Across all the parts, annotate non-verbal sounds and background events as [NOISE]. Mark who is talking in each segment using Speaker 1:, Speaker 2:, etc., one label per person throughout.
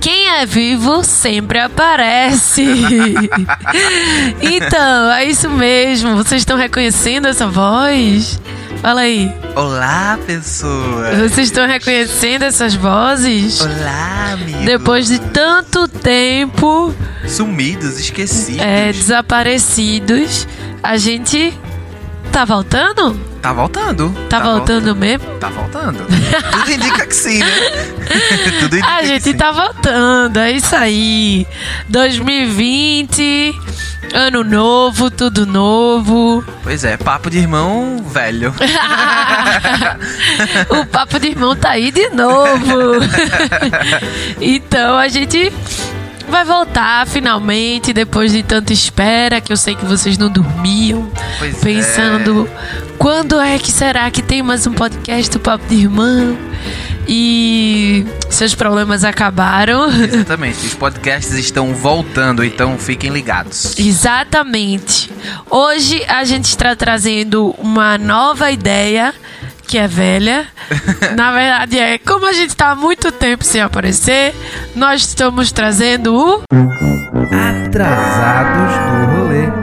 Speaker 1: Quem é vivo sempre aparece. [LAUGHS] então, é isso mesmo. Vocês estão reconhecendo essa voz? Fala aí.
Speaker 2: Olá, pessoas.
Speaker 1: Vocês estão reconhecendo essas vozes?
Speaker 2: Olá, amigo.
Speaker 1: Depois de tanto tempo.
Speaker 2: Sumidos, esquecidos.
Speaker 1: É, desaparecidos. A gente tá voltando?
Speaker 2: Tá voltando.
Speaker 1: Tá, tá voltando, voltando, mesmo?
Speaker 2: Tá voltando. Tudo indica que sim, né? [LAUGHS]
Speaker 1: Tudo indica A gente tá voltando, é isso aí. 2020, ano novo, tudo novo.
Speaker 2: Pois é, papo de irmão velho. [LAUGHS]
Speaker 1: o papo de irmão tá aí de novo. [LAUGHS] então a gente vai voltar finalmente depois de tanta espera que eu sei que vocês não dormiam pois pensando é. quando é que será que tem mais um podcast do Papo de Irmão e seus problemas acabaram.
Speaker 2: Exatamente, os podcasts estão voltando, então fiquem ligados.
Speaker 1: Exatamente. Hoje a gente está trazendo uma nova ideia que é velha. [LAUGHS] Na verdade, é como a gente está há muito tempo sem aparecer, nós estamos trazendo o.
Speaker 2: Atrasados do rolê.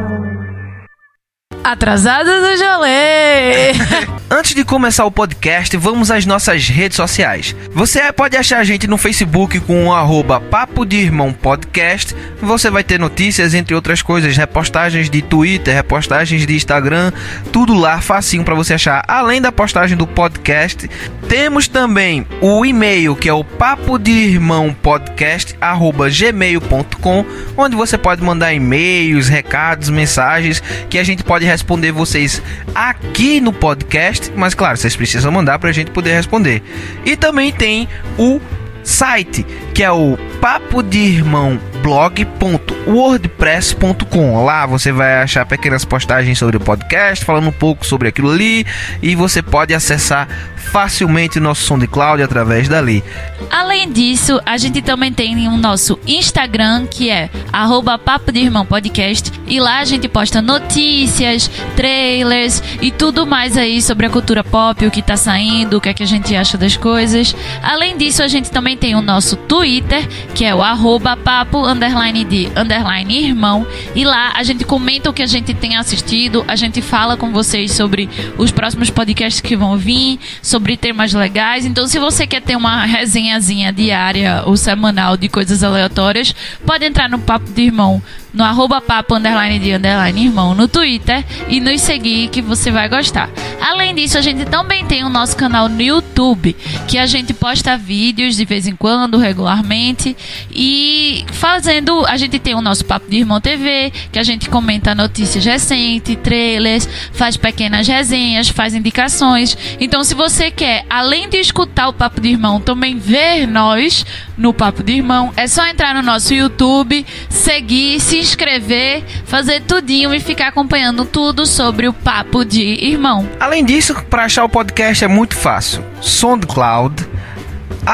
Speaker 1: Atrasados do rolê. [LAUGHS]
Speaker 2: Antes de começar o podcast, vamos às nossas redes sociais. Você pode achar a gente no Facebook com o arroba Papo de Irmão Podcast. Você vai ter notícias, entre outras coisas, repostagens de Twitter, repostagens de Instagram, tudo lá facinho para você achar. Além da postagem do podcast, temos também o e-mail que é o papo de irmão podcast arroba gmail.com, onde você pode mandar e-mails, recados, mensagens que a gente pode responder vocês aqui no podcast mas claro, vocês precisam mandar para a gente poder responder. E também tem o site, que é o papo de irmão blog.wordpress.com. Lá você vai achar pequenas postagens sobre o podcast, falando um pouco sobre aquilo ali, e você pode acessar facilmente o nosso SoundCloud através dali.
Speaker 3: Além disso, a gente também tem o nosso Instagram, que é arroba Papo de Irmão Podcast, e lá a gente posta notícias, trailers e tudo mais aí sobre a cultura pop, o que tá saindo, o que é que a gente acha das coisas. Além disso, a gente também tem o nosso Twitter, que é o arroba papo underline de underline irmão, e lá a gente comenta o que a gente tem assistido, a gente fala com vocês sobre os próximos podcasts que vão vir, sobre temas legais. Então, se você quer ter uma resenhazinha diária ou semanal de coisas aleatórias, pode entrar no Papo de Irmão no arroba papo underline de underline irmão no Twitter e nos seguir que você vai gostar. Além disso, a gente também tem o nosso canal no YouTube, que a gente posta vídeos de vez em quando, regularmente, e fazendo, a gente tem o nosso Papo de Irmão TV, que a gente comenta notícias recentes, trailers, faz pequenas resenhas, faz indicações. Então, se você quer, além de escutar o Papo de Irmão, também ver nós no Papo de Irmão, é só entrar no nosso YouTube, seguir, se inscrever, fazer tudinho e ficar acompanhando tudo sobre o Papo de Irmão.
Speaker 2: Além disso, para achar o podcast é muito fácil. SoundCloud,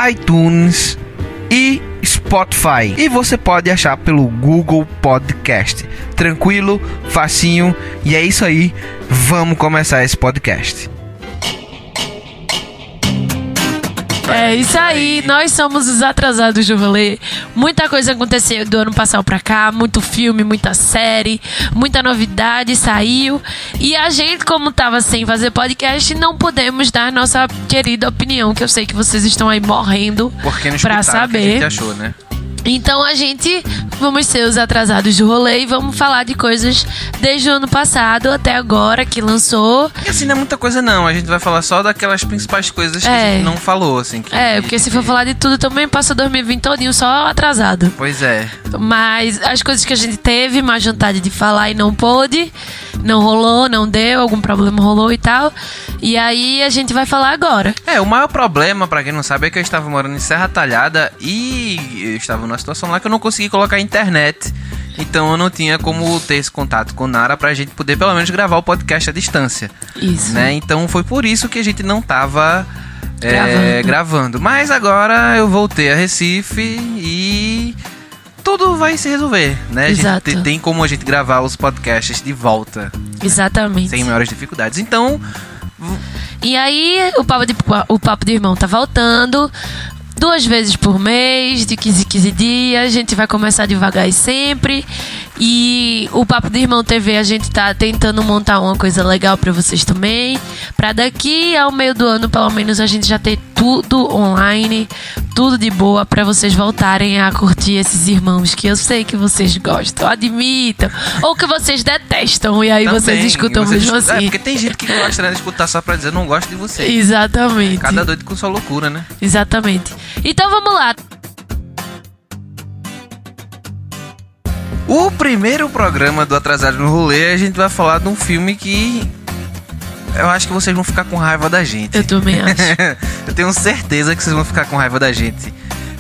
Speaker 2: iTunes e Spotify. E você pode achar pelo Google Podcast. Tranquilo, facinho. E é isso aí. Vamos começar esse podcast.
Speaker 1: É isso aí, nós somos os atrasados do rolê. Muita coisa aconteceu do ano passado pra cá, muito filme, muita série, muita novidade saiu. E a gente, como tava sem fazer podcast, não podemos dar nossa querida opinião, que eu sei que vocês estão aí morrendo
Speaker 2: Porque não
Speaker 1: pra saber. O
Speaker 2: que a gente achou, né?
Speaker 1: Então a gente vamos ser os atrasados do rolê e vamos falar de coisas desde o ano passado até agora que lançou.
Speaker 2: E assim, não é muita coisa não, a gente vai falar só daquelas principais coisas que é. a gente não falou, assim. Que...
Speaker 1: É, porque se for falar de tudo também passa 2020 todinho só atrasado.
Speaker 2: Pois é.
Speaker 1: Mas as coisas que a gente teve mais vontade de falar e não pôde, não rolou, não deu, algum problema rolou e tal. E aí a gente vai falar agora.
Speaker 2: É, o maior problema, para quem não sabe, é que eu estava morando em Serra Talhada e eu estava numa situação lá que eu não consegui colocar internet. Então eu não tinha como ter esse contato com Nara pra gente poder pelo menos gravar o podcast à distância.
Speaker 1: Isso.
Speaker 2: Né? Então foi por isso que a gente não tava é, gravando. gravando. Mas agora eu voltei a Recife e tudo vai se resolver, né?
Speaker 1: Exato.
Speaker 2: Gente, tem como a gente gravar os podcasts de volta.
Speaker 1: Exatamente.
Speaker 2: Sem maiores dificuldades. Então.
Speaker 1: E aí, o papo de, o papo de irmão tá voltando. Duas vezes por mês, de 15 em 15 dias. A gente vai começar devagar e sempre. E o Papo de Irmão TV a gente tá tentando montar uma coisa legal para vocês também. Para daqui ao meio do ano, pelo menos, a gente já ter tudo online, tudo de boa para vocês voltarem a curtir esses irmãos que eu sei que vocês gostam, admitam, ou que vocês detestam e aí
Speaker 2: Também,
Speaker 1: vocês escutam
Speaker 2: vocês
Speaker 1: mesmo
Speaker 2: escutam-
Speaker 1: assim.
Speaker 2: É, porque tem gente que gosta né, de escutar só pra dizer não gosto de você.
Speaker 1: Exatamente.
Speaker 2: Cada doido com sua loucura, né?
Speaker 1: Exatamente. Então vamos lá.
Speaker 2: O primeiro programa do Atrasado no Rolê, a gente vai falar de um filme que eu acho que vocês vão ficar com raiva da gente.
Speaker 1: Eu também [LAUGHS] acho.
Speaker 2: eu tenho certeza que vocês vão ficar com raiva da gente.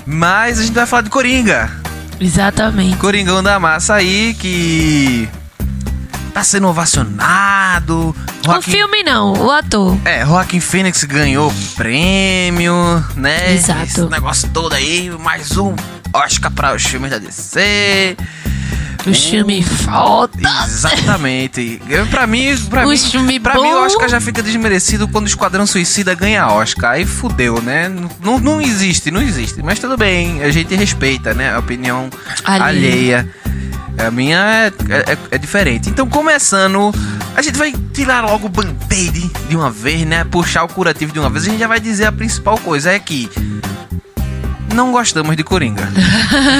Speaker 2: Mas a gente vai falar de Coringa.
Speaker 1: Exatamente.
Speaker 2: Coringão da Massa aí que tá sendo ovacionado.
Speaker 1: O
Speaker 2: Joaquin-
Speaker 1: filme não, o ator.
Speaker 2: É, Joaquin Phoenix ganhou prêmio, né?
Speaker 1: Exato.
Speaker 2: Esse negócio todo aí, mais um Oscar para os filmes da DC.
Speaker 1: O filme foda.
Speaker 2: Exatamente. Pra mim, pra
Speaker 1: O
Speaker 2: mim, pra mim, o
Speaker 1: bom.
Speaker 2: Oscar já fica desmerecido quando o Esquadrão Suicida ganha Oscar. Aí fudeu, né? Não, não existe, não existe. Mas tudo bem, a gente respeita, né? A opinião
Speaker 1: Alheia.
Speaker 2: alheia. A minha é, é- é diferente. Então, começando, a gente vai tirar logo o band-aid de uma vez, né? Puxar o curativo de uma vez. A gente já vai dizer a principal coisa: é que não gostamos de Coringa.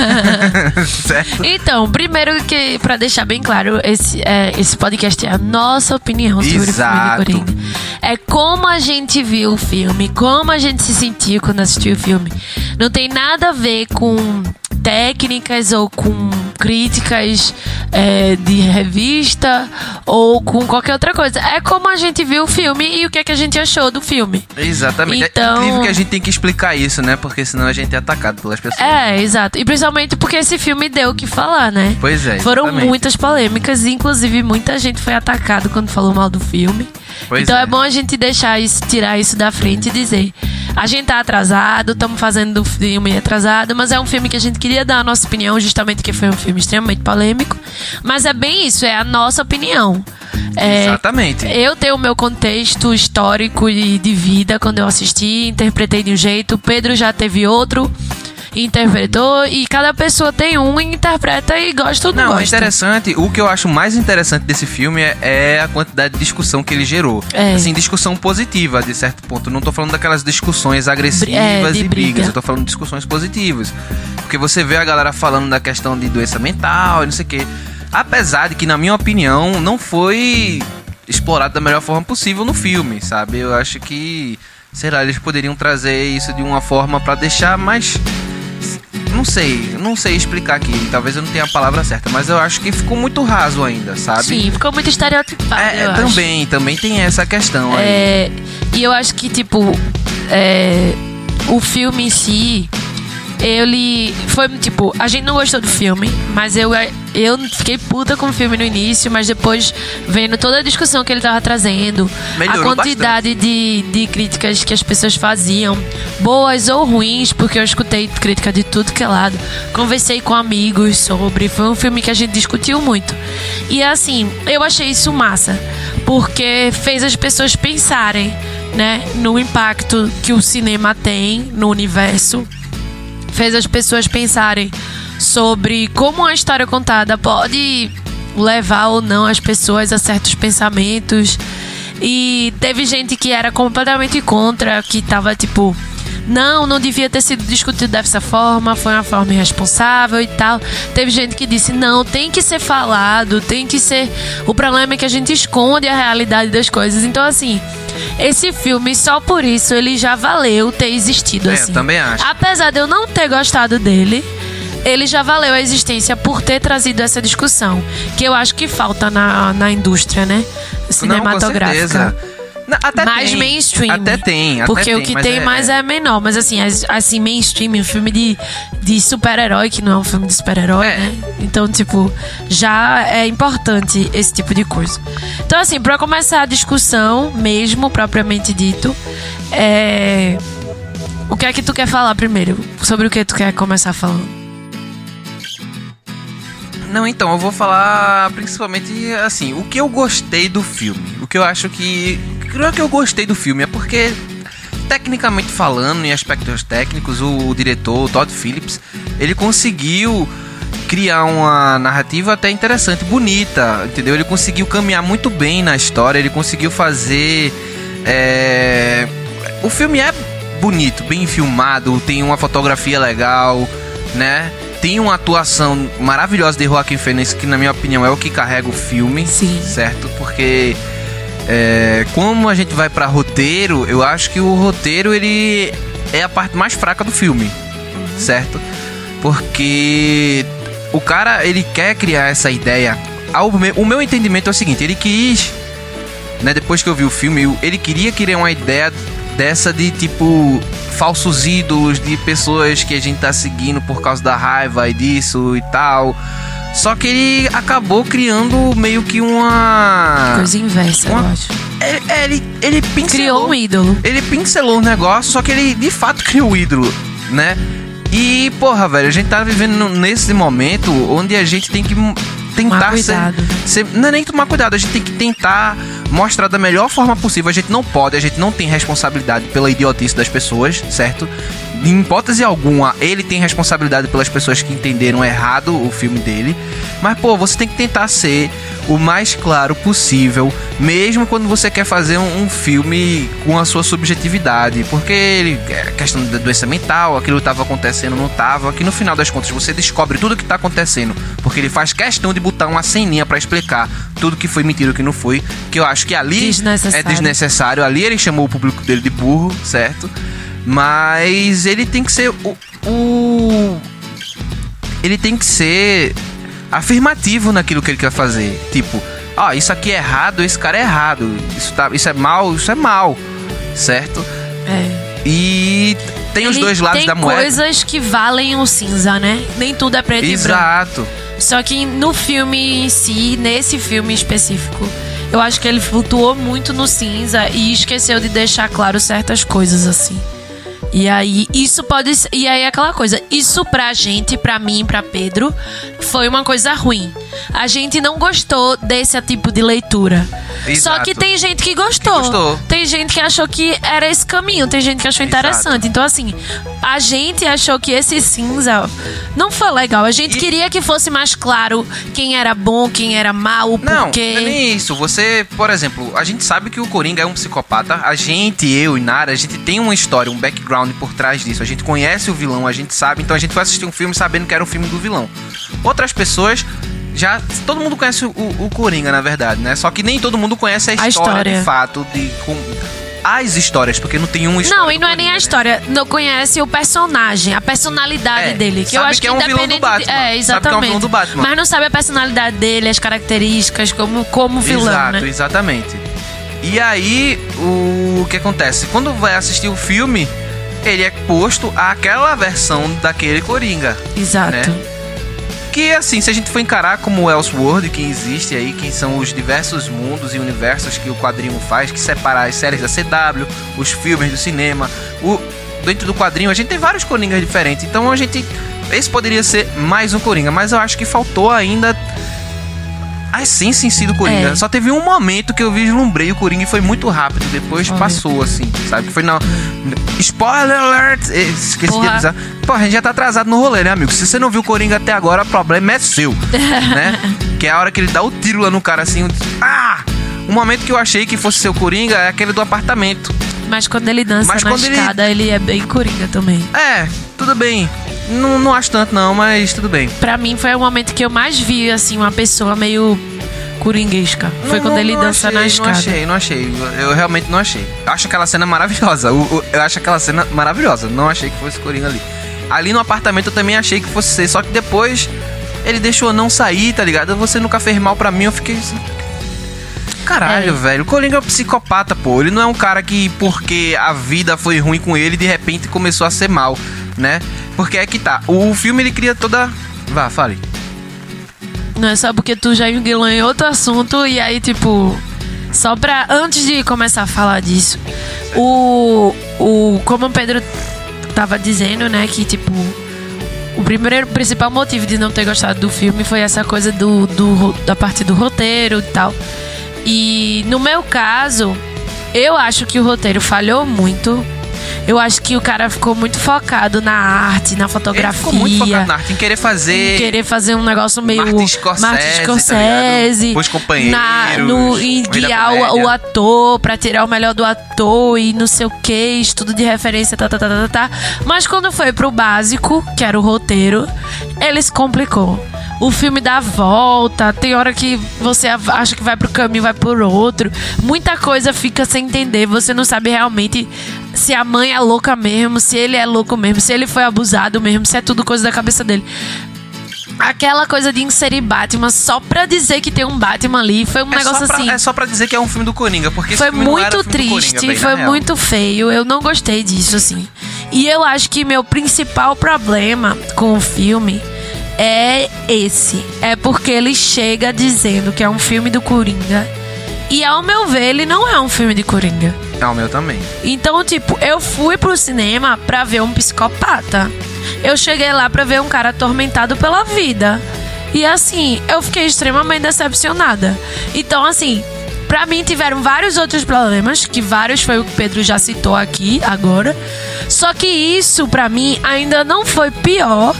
Speaker 2: [LAUGHS] certo?
Speaker 1: Então, primeiro que, pra deixar bem claro, esse, é, esse podcast é a nossa opinião sobre
Speaker 2: Exato.
Speaker 1: o filme de Coringa. É como a gente viu o filme, como a gente se sentiu quando assistiu o filme. Não tem nada a ver com técnicas ou com críticas é, de revista ou com qualquer outra coisa. É como a gente viu o filme e o que, é que a gente achou do filme.
Speaker 2: Exatamente.
Speaker 1: Então-
Speaker 2: É incrível que a gente tem que explicar isso, né? Porque senão a gente é atacado pelas pessoas.
Speaker 1: É, exato. E principalmente porque esse filme deu o que falar, né?
Speaker 2: Pois é.
Speaker 1: Foram
Speaker 2: exatamente.
Speaker 1: muitas polêmicas, inclusive muita gente foi atacado quando falou mal do filme.
Speaker 2: Pois
Speaker 1: então é.
Speaker 2: é.
Speaker 1: bom a gente deixar isso, tirar isso da frente e dizer: a gente tá atrasado, estamos fazendo do filme atrasado, mas é um filme que a gente queria dar a nossa opinião, justamente porque foi um filme extremamente polêmico. Mas é bem isso, é a nossa opinião. É,
Speaker 2: Exatamente.
Speaker 1: eu tenho o meu contexto histórico e de vida quando eu assisti, interpretei de um jeito, o Pedro já teve outro, interpretou, e cada pessoa tem um e interpreta e gosta ou não,
Speaker 2: Não,
Speaker 1: gosta.
Speaker 2: interessante. O que eu acho mais interessante desse filme é, é a quantidade de discussão que ele gerou.
Speaker 1: É.
Speaker 2: Assim, discussão positiva, de certo ponto. Não tô falando daquelas discussões agressivas
Speaker 1: É,
Speaker 2: e brigas.
Speaker 1: briga.
Speaker 2: Eu tô falando de discussões positivas. Porque você vê a galera falando da questão de doença mental e não sei o quê. Apesar de que, na minha opinião, não foi explorado da melhor forma possível no filme, sabe? Eu acho que, sei lá, eles poderiam trazer isso de uma forma pra deixar mais não sei, não sei explicar aqui. Talvez eu não tenha a palavra certa, mas eu acho que ficou muito raso ainda, sabe?
Speaker 1: Sim, ficou muito estereotipado.
Speaker 2: É, é,
Speaker 1: acho.
Speaker 2: também, também tem essa questão aí.
Speaker 1: É, e eu acho que, tipo, é, o filme em si, ele foi, tipo, a gente não gostou do filme, mas eu, eu fiquei puta com o filme no início, mas depois, vendo toda a discussão que ele tava trazendo,
Speaker 2: Melhorou
Speaker 1: a quantidade de, de críticas que as pessoas faziam, boas ou ruins, porque eu escutei crítica de tudo que é lado, conversei com amigos sobre, foi um filme que a gente discutiu muito. E assim, eu achei isso massa, porque fez as pessoas pensarem, né, no impacto que o cinema tem no universo fez as pessoas pensarem sobre como a história contada pode levar ou não as pessoas a certos pensamentos. E teve gente que era completamente contra, que tava tipo, não, não devia ter sido discutido dessa forma, foi uma forma irresponsável e tal. Teve gente que disse, não, tem que ser falado, tem que ser. O problema é que a gente esconde a realidade das coisas. Então, assim, esse filme, só por isso, ele já valeu ter existido,
Speaker 2: É, eu
Speaker 1: assim.
Speaker 2: também acho.
Speaker 1: Apesar de eu não ter gostado dele, ele já valeu a existência por ter trazido essa discussão. Que eu acho que falta na, na indústria, né? Cinematográfica.
Speaker 2: Não, com certeza. Até
Speaker 1: mais
Speaker 2: tem.
Speaker 1: mainstream.
Speaker 2: Até tem, até
Speaker 1: Porque o
Speaker 2: tem,
Speaker 1: que
Speaker 2: mas
Speaker 1: tem mais é, menor. Mas assim, as- assim, mainstream, um filme de, de super-herói, que não é um filme de super-herói,
Speaker 2: É.
Speaker 1: né? Então, tipo, já é importante esse tipo de coisa. Então, assim, pra começar a discussão, mesmo, propriamente dito, é. O que é que tu quer falar primeiro? Sobre o que tu quer começar falando?
Speaker 2: Não, então, eu vou falar principalmente assim, o que eu gostei do filme. O que eu acho que. Não é que eu gostei do filme, é porque tecnicamente falando, em aspectos técnicos, o, o diretor, o Todd Phillips, ele conseguiu criar uma narrativa até interessante, bonita, entendeu? Ele conseguiu caminhar muito bem na história, ele conseguiu fazer. É... O filme é bonito, bem filmado, tem uma fotografia legal, né? Tem uma atuação maravilhosa de Joaquim Phoenix, que na minha opinião é o que carrega o filme,
Speaker 1: Sim.
Speaker 2: certo? Porque é, como a gente vai para roteiro, eu acho que o roteiro ele é a parte mais fraca do filme, certo? Porque o cara ele quer criar essa ideia. Ao meu, o meu entendimento é o seguinte: ele quis, né? Depois que eu vi o filme, ele queria criar uma ideia dessa de tipo falsos ídolos de pessoas que a gente tá seguindo por causa da raiva e disso e tal. Só que ele acabou criando meio que uma.
Speaker 1: Coisa inversa,
Speaker 2: Uma-
Speaker 1: eu acho.
Speaker 2: É, é, ele, ele pincelou.
Speaker 1: Criou um ídolo.
Speaker 2: Ele pincelou o negócio, só que ele de fato criou o ídolo, né? E, porra, velho, a gente tá vivendo nesse momento onde a gente tem que tentar ser, ser- Não é nem tomar cuidado, a gente tem que tentar mostrar da melhor forma possível. A gente não pode, a gente não tem responsabilidade pela idiotice das pessoas, certo? Em hipótese alguma, ele tem responsabilidade pelas pessoas que entenderam errado o filme dele. Mas, pô, você tem que tentar ser o mais claro possível, mesmo quando você quer fazer um, um filme com a sua subjetividade. Porque ele, é questão da doença mental, aquilo estava acontecendo, não estava. Que no final das contas você descobre tudo o que está acontecendo. Porque ele faz questão de botar uma ceninha para explicar tudo que foi mentira e o que não foi. Que eu acho que ali é
Speaker 1: Desnecessário.
Speaker 2: desnecessário. Ali ele chamou o público dele de burro, certo? Mas ele tem que ser o. o- ele tem que ser afirmativo naquilo que ele quer fazer. Tipo, ó, isso aqui é errado, esse cara é errado. Isso, tá, isso é mal, isso é mal. Certo?
Speaker 1: É.
Speaker 2: E tem os
Speaker 1: Ele
Speaker 2: dois lados
Speaker 1: tem
Speaker 2: da moeda.
Speaker 1: coisas que valem o cinza, né? Nem tudo é preto e branco.
Speaker 2: Exato.
Speaker 1: Só que no filme em si, nesse filme específico, eu acho que ele flutuou muito no cinza e esqueceu de deixar claro certas coisas assim. E aí, isso pode ser. E aí, é aquela coisa. Isso pra gente, pra mim, pra Pedro, foi uma coisa ruim. A gente não gostou desse tipo de leitura. Só
Speaker 2: Exato.
Speaker 1: que tem gente que gostou.
Speaker 2: Que gostou.
Speaker 1: Tem gente que achou que era esse caminho. Tem gente que achou
Speaker 2: Exato.
Speaker 1: interessante. Então, assim, a gente achou que esse cinza não foi legal. A gente
Speaker 2: E-
Speaker 1: queria que fosse mais claro quem era bom, quem era mal, o
Speaker 2: Não,
Speaker 1: porquê.
Speaker 2: não é nem isso. Você, por exemplo, a gente sabe que o Coringa é um psicopata. A gente, eu e Nara, a gente tem uma história, um background por trás disso. A gente conhece o vilão, a gente sabe. Então a gente foi assistir um filme sabendo que era um filme do vilão. Outras pessoas já. Todo mundo conhece o, o Coringa, na verdade, né? Só que nem todo mundo conhece a
Speaker 1: A
Speaker 2: história,
Speaker 1: história.
Speaker 2: de fato. De, com, as histórias, porque não tem história.
Speaker 1: Não, e não é nem a
Speaker 2: né?
Speaker 1: história. Não conhece o personagem, a personalidade
Speaker 2: É,
Speaker 1: dele. Que eu acho
Speaker 2: que é um vilão do. Batman.
Speaker 1: de-
Speaker 2: Sabe que é
Speaker 1: É,
Speaker 2: um
Speaker 1: exatamente.
Speaker 2: vilão do Batman.
Speaker 1: Mas não sabe a personalidade dele, as características, como, como vilão,
Speaker 2: Exato,
Speaker 1: né?
Speaker 2: exatamente. E aí, o que acontece? Quando vai assistir o filme, ele é posto àquela versão daquele Coringa.
Speaker 1: Exato.
Speaker 2: né? Que assim, se a gente for encarar como Elseworld, que existe aí, que são os diversos mundos e universos que o quadrinho faz, que separa as séries da CW, os filmes do cinema, o dentro do quadrinho a gente tem vários Coringas diferentes. Então a gente esse poderia ser mais um Coringa, mas eu acho que faltou ainda a essência em si do Coringa.
Speaker 1: É.
Speaker 2: Só teve um momento que eu vislumbrei o Coringa e foi muito rápido. Depois
Speaker 1: Olha.
Speaker 2: passou, assim, sabe? Foi na. Spoiler alert! Eh, Esqueci
Speaker 1: Porra.
Speaker 2: de avisar. Pô, a gente já tá atrasado no rolê, né, amigo? Se você não viu o Coringa até agora, o problema é seu. [LAUGHS] né? Que é a hora que ele dá o tiro lá no cara assim. Ah! Um momento que eu achei que fosse seu Coringa é aquele do apartamento.
Speaker 1: Mas quando ele dança
Speaker 2: Mas
Speaker 1: na
Speaker 2: quando ele-
Speaker 1: escada, ele... é bem coringa também.
Speaker 2: É, tudo bem. Não, não acho tanto, não, mas tudo bem.
Speaker 1: Pra mim foi o momento que eu mais vi, assim, uma pessoa meio coringuesca. Foi
Speaker 2: Não,
Speaker 1: quando
Speaker 2: não,
Speaker 1: ele dança
Speaker 2: achei,
Speaker 1: na escada.
Speaker 2: Não achei, não achei. Eu, eu realmente não achei. Acho aquela cena maravilhosa. O- eu acho aquela cena maravilhosa. Não achei que fosse Coringa ali. Ali no apartamento eu também achei que fosse ser. Só que depois ele deixou eu não sair, tá ligado? Você nunca fez mal pra mim. Eu fiquei assim. Caralho,
Speaker 1: É.
Speaker 2: velho. O Coringa é um psicopata, pô. Ele não é um cara que, porque a vida foi ruim com ele, de repente começou a ser mal, né? Porque é que tá. O filme ele cria toda. Vá, fale.
Speaker 1: Não é só porque tu já enguilou em outro assunto e aí, tipo. Só pra. Antes de começar a falar disso, o. o como o Pedro tava dizendo, né, que tipo. O primeiro, principal motivo de não ter gostado do filme foi essa coisa do, do da parte do roteiro e tal. E no meu caso, eu acho que o roteiro falhou muito. Eu acho que o cara ficou muito focado na arte, na fotografia. Ele ficou muito focado
Speaker 2: na arte, em querer fazer.
Speaker 1: Em querer fazer um negócio meio.
Speaker 2: Martin Scorsese. Martin Scorsese.
Speaker 1: Tá
Speaker 2: Os companheiros. Na,
Speaker 1: no, em guiar o, o, ator, pra tirar o melhor do ator e não sei o que, estudo de referência, tá, tá, tá, tá, tá. Mas quando foi pro básico, que era o roteiro, ele se complicou o filme dá a volta, tem hora que você acha que vai pro caminho, vai por outro. Muita coisa fica sem entender, você não sabe realmente se a mãe é louca mesmo, se ele é louco mesmo, se ele foi abusado mesmo, se é tudo coisa da cabeça dele. Aquela coisa de inserir Batman só pra dizer que tem um Batman ali foi um é negócio
Speaker 2: pra,
Speaker 1: assim.
Speaker 2: É só pra dizer que é um filme do Coringa, porque
Speaker 1: foi muito triste, Coringa, foi muito feio. Eu não gostei disso, assim. E eu acho que meu principal problema com o filme é esse. É porque ele chega dizendo que é um filme do Coringa. E ao meu ver, ele não é um filme de Coringa.
Speaker 2: É o meu também.
Speaker 1: Então, tipo, eu fui pro cinema pra ver um psicopata. Eu cheguei lá pra ver um cara atormentado pela vida. E assim, eu fiquei extremamente decepcionada. Então, assim, para mim tiveram vários outros problemas, que vários foi o que o Pedro já citou aqui agora. Só que isso para mim ainda não foi pior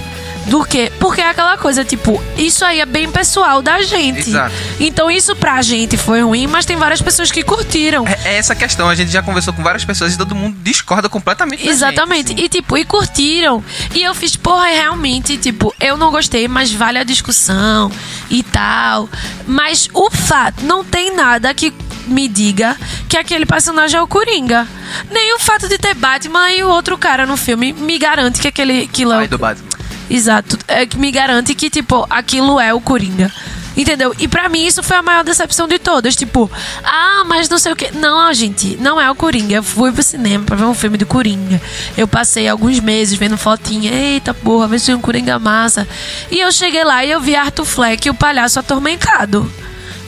Speaker 1: do que. Porque é aquela coisa, tipo, isso aí é bem pessoal da gente.
Speaker 2: Exato.
Speaker 1: Então isso pra gente foi ruim, mas tem várias pessoas que curtiram.
Speaker 2: É, é essa questão, a gente já conversou com várias pessoas e todo mundo discorda completamente.
Speaker 1: Exatamente.
Speaker 2: Gente, assim.
Speaker 1: E tipo, e curtiram. E eu fiz, porra, realmente, tipo, eu não gostei, mas vale a discussão e tal. Mas o fato, não tem nada que me diga que aquele personagem é o Coringa. Nem o fato de ter Batman e o outro cara no filme me garante que aquele que
Speaker 2: é o... do Batman.
Speaker 1: Exato. É que me garante que, tipo, aquilo é o Coringa. Entendeu? E para mim isso foi a maior decepção de todas. Tipo, ah, mas não sei o que. Não, gente, não é o Coringa. Eu fui pro cinema pra ver um filme do Coringa. Eu passei alguns meses vendo fotinha. Eita porra, vê se um Coringa massa. E eu cheguei lá e eu vi Arthur Fleck e o palhaço atormentado.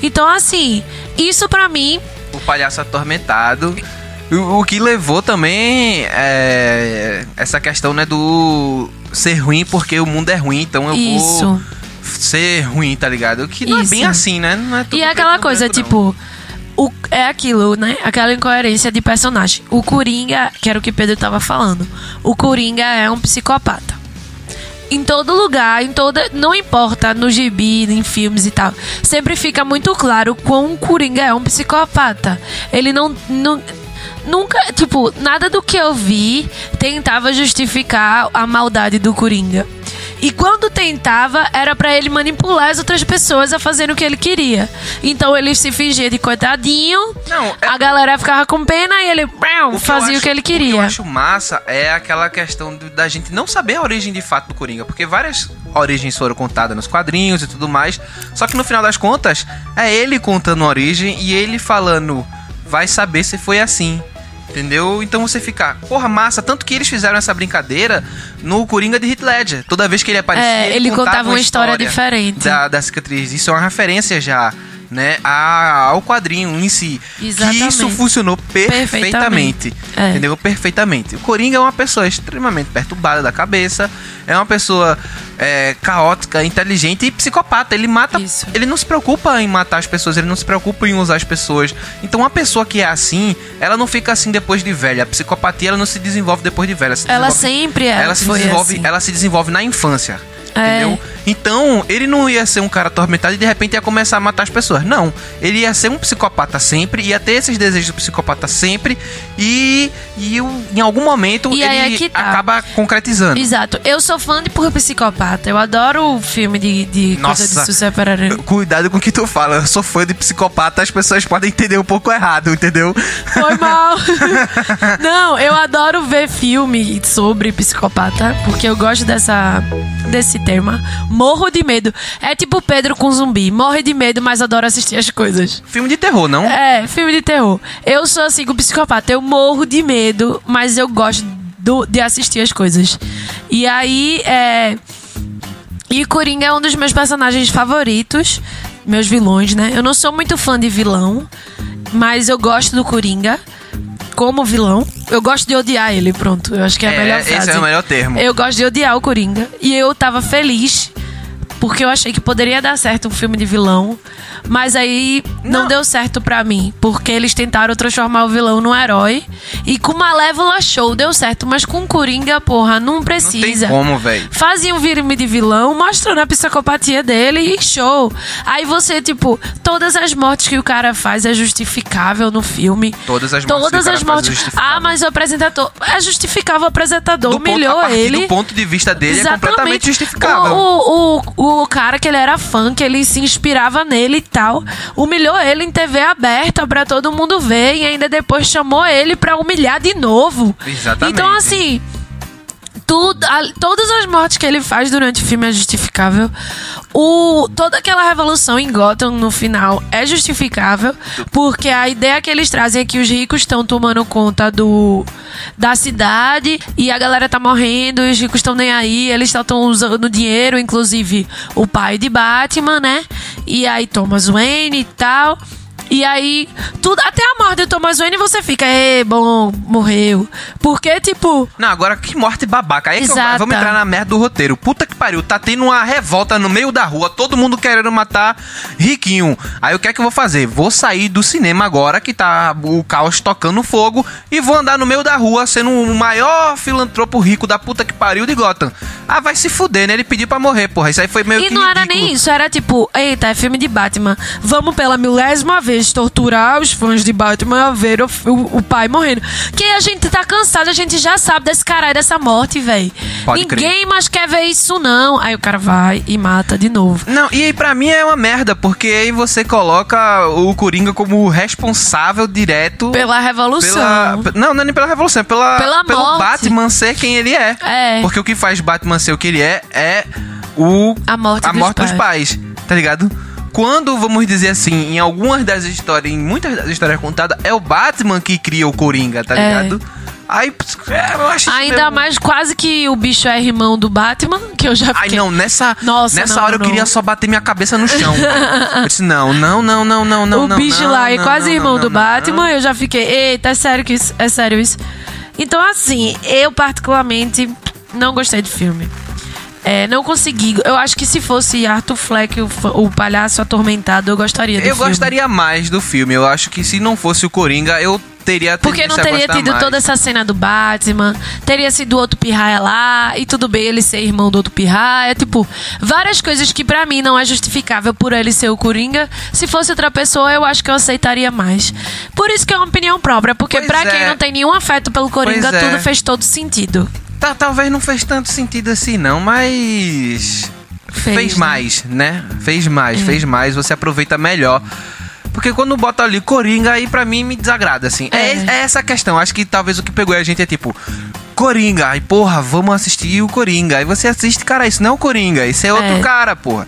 Speaker 1: Então, assim, isso para mim.
Speaker 2: O palhaço atormentado. O, o que levou também é, essa questão, né, do ser ruim porque o mundo é ruim, então eu Isso. vou ser ruim, tá ligado? Que não Isso. é bem assim, né? Não é
Speaker 1: e é aquela coisa, tipo. O, é aquilo, né? Aquela incoerência de personagem. O Coringa, que era o que Pedro tava falando. O Coringa é um psicopata. Em todo lugar, em toda. Não importa, no gibi, em filmes e tal. Sempre fica muito claro quão o Coringa é um psicopata. Ele não, não nunca, tipo, nada do que eu vi tentava justificar a maldade do Coringa. E quando tentava, era para ele manipular as outras pessoas a fazer o que ele queria. Então ele se fingia de coitadinho, Não, é... a galera ficava com pena e ele o fazia o que, o que ele queria. O que eu
Speaker 2: acho massa é aquela questão da gente não saber a origem de fato do Coringa, porque várias origens foram contadas nos quadrinhos e tudo mais. Só que no final das contas, é ele contando a origem e ele falando, vai saber se foi assim. Entendeu? Então você fica, porra, massa. Tanto que eles fizeram essa brincadeira no Coringa de Heath Ledger. Toda vez que ele aparecia,
Speaker 1: é, ele, ele contava, contava, uma história, história diferente
Speaker 2: da, da cicatriz. Isso é uma referência já né, ao quadrinho em si. Exatamente. Que isso funcionou perfeitamente. perfeitamente. É. Entendeu? Perfeitamente. O Coringa é uma pessoa extremamente perturbada da cabeça, é uma pessoa é, caótica, inteligente e psicopata. Ele mata. Isso. Ele não se preocupa em matar as pessoas, ele não se preocupa em usar as pessoas. Então, uma pessoa que é assim, ela não fica assim depois de velha. A psicopatia ela não se desenvolve depois de velha.
Speaker 1: ela sempre é.
Speaker 2: Ela se desenvolve,
Speaker 1: assim.
Speaker 2: ela se desenvolve na infância. É. Entendeu? Então, ele não ia ser um cara atormentado e de repente ia começar a matar as pessoas. Não. Ele ia ser um psicopata sempre, ia ter esses desejos de psicopata sempre e, e em algum momento e ele é tá. acaba concretizando.
Speaker 1: Exato. Eu sou fã de Por Psicopata. Eu adoro o filme de, de
Speaker 2: Nossa,
Speaker 1: coisa de super
Speaker 2: Cuidado com o que tu fala. Eu sou fã de psicopata, as pessoas podem entender um pouco errado, entendeu?
Speaker 1: Foi mal. [LAUGHS] não, eu adoro ver filme sobre psicopata, porque eu gosto dessa desse tema. Morro de medo. É tipo Pedro com zumbi. Morre de medo, mas adora assistir as coisas.
Speaker 2: Filme de terror, não?
Speaker 1: É, filme de terror. Eu sou assim com psicopata. Eu morro de medo, mas eu gosto do, de assistir as coisas. E aí, é. E Coringa é um dos meus personagens favoritos. Meus vilões, né? Eu não sou muito fã de vilão, mas eu gosto do Coringa como vilão. Eu gosto de odiar ele, pronto. Eu acho que é a é, melhor frase.
Speaker 2: Esse é o melhor termo.
Speaker 1: Eu gosto de odiar o Coringa. E eu tava feliz porque eu achei que poderia dar certo um filme de vilão, mas aí não,
Speaker 2: Não.
Speaker 1: deu certo pra mim, porque eles tentaram transformar o vilão num herói. E com Malévola Show deu certo, mas com Coringa, porra, não
Speaker 2: Não
Speaker 1: precisa.
Speaker 2: tem como, velho.
Speaker 1: Fazia um filme de vilão mostrando a psicopatia dele e show. Aí você, tipo, todas as mortes que o cara faz é justificável no filme.
Speaker 2: Todas as mortes
Speaker 1: Todas as
Speaker 2: é
Speaker 1: mortes. Ah, mas o apresentador. É justificável o apresentador.
Speaker 2: Do ponto-
Speaker 1: humilhou
Speaker 2: partir
Speaker 1: ele.
Speaker 2: do ponto de vista dele é
Speaker 1: Exatamente.
Speaker 2: completamente justificável.
Speaker 1: O, o, o, o cara que ele era fã, que ele se inspirava nele tal, humilhou ele em TV aberta pra todo mundo ver e ainda depois chamou ele pra humilhar de novo.
Speaker 2: Exatamente.
Speaker 1: Então, assim. Tudo, a- todas as mortes que ele faz durante o filme é justificável. O, toda aquela revolução em Gotham no final é justificável, porque a ideia que eles trazem é que os ricos estão tomando conta do da cidade e a galera tá morrendo, e os ricos estão nem aí, eles estão usando dinheiro, inclusive o pai de Batman, né? E aí Thomas Wayne e tal. E aí, tudo, até a morte do Thomas Wayne você fica, é bom, morreu. Porque, tipo,
Speaker 2: Não, agora que morte babaca. Aí que eu, vamos entrar na merda do roteiro. Puta que pariu, tá tendo uma revolta no meio da rua, todo mundo querendo matar Riquinho. Aí o que é que eu vou fazer? Vou sair do cinema agora, que tá o caos tocando fogo, e vou andar no meio da rua sendo o maior filantropo rico da puta que pariu de Gotham. Ah, vai se fuder, né? Ele pediu pra morrer, porra. Isso aí foi meio
Speaker 1: E
Speaker 2: que
Speaker 1: não era
Speaker 2: ridículo.
Speaker 1: nem isso, era tipo, eita, é filme de Batman. Vamos pela milésima vez torturar os fãs de Batman a ver o, o- o pai morrendo. Que a gente tá cansado, a gente já sabe desse caralho, dessa morte, velho. Ninguém mais quer ver isso, não. Aí o cara vai e mata de novo.
Speaker 2: Não, e aí pra mim é uma merda, porque aí você coloca o Coringa como responsável direto
Speaker 1: Pela revolução.
Speaker 2: Pela, pe- não, não é nem pela revolução, é pela,
Speaker 1: Pela
Speaker 2: pelo
Speaker 1: morte.
Speaker 2: Batman ser quem ele é.
Speaker 1: É.
Speaker 2: Porque o que faz Batman ser o que ele é é o
Speaker 1: A morte dos
Speaker 2: dos pais, tá ligado? Quando, vamos dizer assim, em algumas das histórias, em muitas das histórias contadas, é o Batman que cria o Coringa, tá
Speaker 1: É.
Speaker 2: ligado? Aí, é, eu acho isso
Speaker 1: Ainda
Speaker 2: meio-
Speaker 1: mais quase que o bicho é irmão do Batman, que eu já
Speaker 2: Ai,
Speaker 1: fiquei...
Speaker 2: não, nessa,
Speaker 1: Nossa,
Speaker 2: nessa
Speaker 1: não,
Speaker 2: hora eu
Speaker 1: não.
Speaker 2: queria só bater minha cabeça no chão. eu disse, não, não, não, não, não, não,
Speaker 1: o
Speaker 2: não.
Speaker 1: bicho lá é quase irmão do Batman, eu já fiquei, eita, é sério que isso, é sério isso. Então assim, eu particularmente não gostei do filme. É, não consegui. Eu acho que se fosse Arthur Fleck, o, o palhaço atormentado, eu gostaria do
Speaker 2: Eu
Speaker 1: filme.
Speaker 2: gostaria mais do filme. Eu acho que se não fosse o Coringa, eu teria
Speaker 1: Porque não teria tido
Speaker 2: mais.
Speaker 1: toda essa cena do Batman, teria sido outro pirraia lá, e tudo bem ele ser irmão do outro pirraia, tipo, várias coisas que pra mim não é justificável por ele ser o Coringa. Se fosse outra pessoa, eu acho que eu aceitaria mais. Por isso que é uma opinião própria, porque pra
Speaker 2: é.
Speaker 1: quem não tem nenhum afeto pelo Coringa,
Speaker 2: Pois é.
Speaker 1: tudo fez todo sentido.
Speaker 2: Tá, talvez não fez tanto sentido assim, não, mas.
Speaker 1: Fez,
Speaker 2: Fez,
Speaker 1: né?
Speaker 2: mais, né? Fez mais,
Speaker 1: É.
Speaker 2: fez mais, você aproveita melhor. Porque quando bota ali Coringa, aí pra mim me desagrada, assim. É,
Speaker 1: É.
Speaker 2: é essa a questão. Acho que talvez o que pegou a gente é tipo. Coringa, aí porra, vamos assistir o Coringa. Aí você assiste, cara, isso não é o Coringa, isso é outro
Speaker 1: É.
Speaker 2: cara, porra.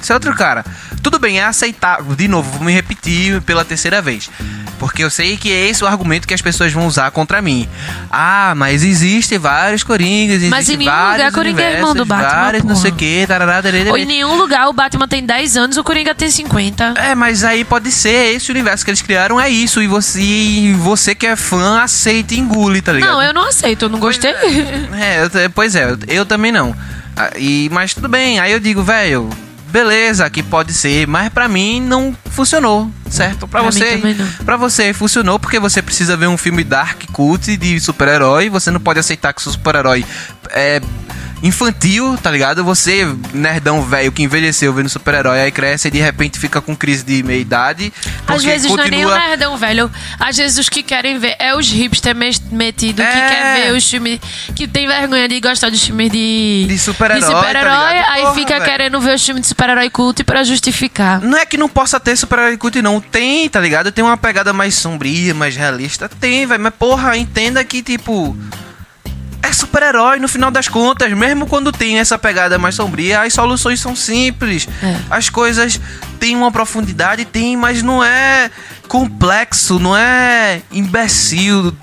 Speaker 2: Isso é outro cara. Tudo bem, é aceitável. De novo, vou me repetir pela terceira vez. Porque eu sei que é esse o argumento que as pessoas vão usar contra mim. Ah, mas existem vários Coringas, existem
Speaker 1: Mas em nenhum
Speaker 2: vários
Speaker 1: lugar Coringa é irmão do Batman,
Speaker 2: vários não sei o que, tarará, tarará,
Speaker 1: Ou em nenhum lugar o Batman tem 10 anos, o Coringa tem 50.
Speaker 2: é, mas aí pode ser esse universo que eles criaram é isso e você, e você que é fã aceita e engule, tá ligado?
Speaker 1: Não, eu não aceito, eu não gostei.
Speaker 2: É, eu t- pois é, eu, eu também não. Ah, E, mas tudo bem, aí eu digo, velho, beleza, que pode ser, mas pra mim não funcionou, certo?
Speaker 1: Mim
Speaker 2: você, para você funcionou porque você precisa ver um filme dark cult de super-herói, você não pode aceitar que seu super-herói é infantil, tá ligado? Você, nerdão velho que envelheceu vendo super-herói, aí cresce e de repente fica com crise de meia-idade.
Speaker 1: Às vezes não é nem o
Speaker 2: continua-
Speaker 1: nerdão velho. Às vezes os que querem ver é os hipster metido que
Speaker 2: É.
Speaker 1: quer ver os filmes. Que tem vergonha de gostar dos filmes de.
Speaker 2: De super-herói,
Speaker 1: super-herói,
Speaker 2: tá
Speaker 1: aí
Speaker 2: Porra,
Speaker 1: fica
Speaker 2: velho.
Speaker 1: querendo ver os filmes de super-herói culto pra justificar.
Speaker 2: Não é que não possa ter super-herói cult, não. Tem, tá ligado? Tem uma pegada mais sombria, mais realista. Tem, velho. Mas, porra, entenda que, tipo. Super-herói no final das contas. Mesmo quando tem essa pegada mais sombria, as soluções são simples.
Speaker 1: É.
Speaker 2: As coisas têm uma profundidade, tem, mas não é complexo, não é imbecil.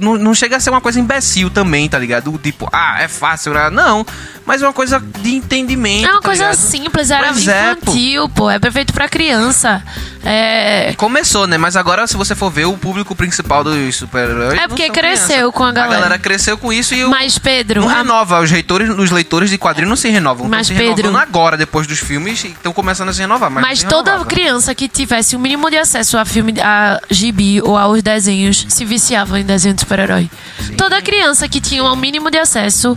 Speaker 2: Não, não chega a ser uma coisa imbecil também, tá ligado? Tipo, ah, é fácil, né? não. Mas é uma coisa de entendimento.
Speaker 1: É uma
Speaker 2: tá
Speaker 1: coisa
Speaker 2: ligado?
Speaker 1: simples, era
Speaker 2: Pois é, pô.
Speaker 1: infantil, pô. É perfeito pra criança. É,
Speaker 2: Começou, né? Mas agora, se você for ver o público principal dos super-heróis.
Speaker 1: É porque cresceu
Speaker 2: crianças.
Speaker 1: com a galera.
Speaker 2: A galera cresceu com isso e o.
Speaker 1: mas, Pedro,
Speaker 2: Não
Speaker 1: a-
Speaker 2: renova, os leitores, os leitores de quadrinhos não se renovam.
Speaker 1: Mas,
Speaker 2: se
Speaker 1: Pedro-
Speaker 2: agora, depois dos filmes, estão começando a se renovar. Mas,
Speaker 1: Mas
Speaker 2: se
Speaker 1: toda
Speaker 2: renovava.
Speaker 1: criança que tivesse o mínimo de acesso a filme, a gibi ou aos desenhos se viciava em desenho de super-herói. Toda criança que tinha o mínimo de acesso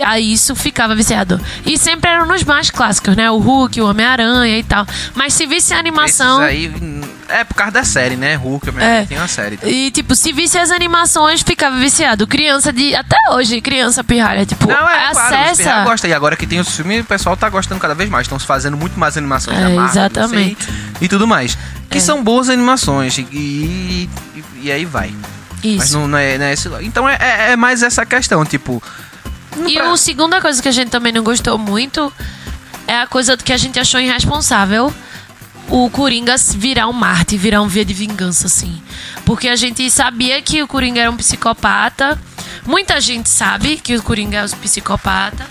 Speaker 1: a isso ficava viciado. E sempre eram nos mais clássicos, né? O Hulk, o Homem-Aranha e tal. Mas se visse a animação.
Speaker 2: Esses aí, é por causa da série, né? Hulk,
Speaker 1: É.
Speaker 2: tem uma série.
Speaker 1: E, tipo, se visse as animações, ficava viciado. Criança de. Até hoje, criança pirralha. Tipo,
Speaker 2: Não, é claro,
Speaker 1: acessa.
Speaker 2: pirra gosta. E agora que tem os filmes, o pessoal tá gostando cada vez mais. Estão fazendo muito mais animações
Speaker 1: É,
Speaker 2: da Marvel,
Speaker 1: exatamente.
Speaker 2: sei, e tudo mais. Que
Speaker 1: É.
Speaker 2: são boas animações. E, e, e aí vai. Mas
Speaker 1: Isso.
Speaker 2: não, não é, não é esse. Então é, é, é mais essa questão, tipo.
Speaker 1: E
Speaker 2: pra-
Speaker 1: a segunda coisa que a gente também não gostou muito é a coisa que a gente achou irresponsável. O Coringa virar um Marte, virar um via de vingança, assim. Porque a gente sabia que o Coringa era um psicopata. Muita gente sabe que o Coringa é um psicopata.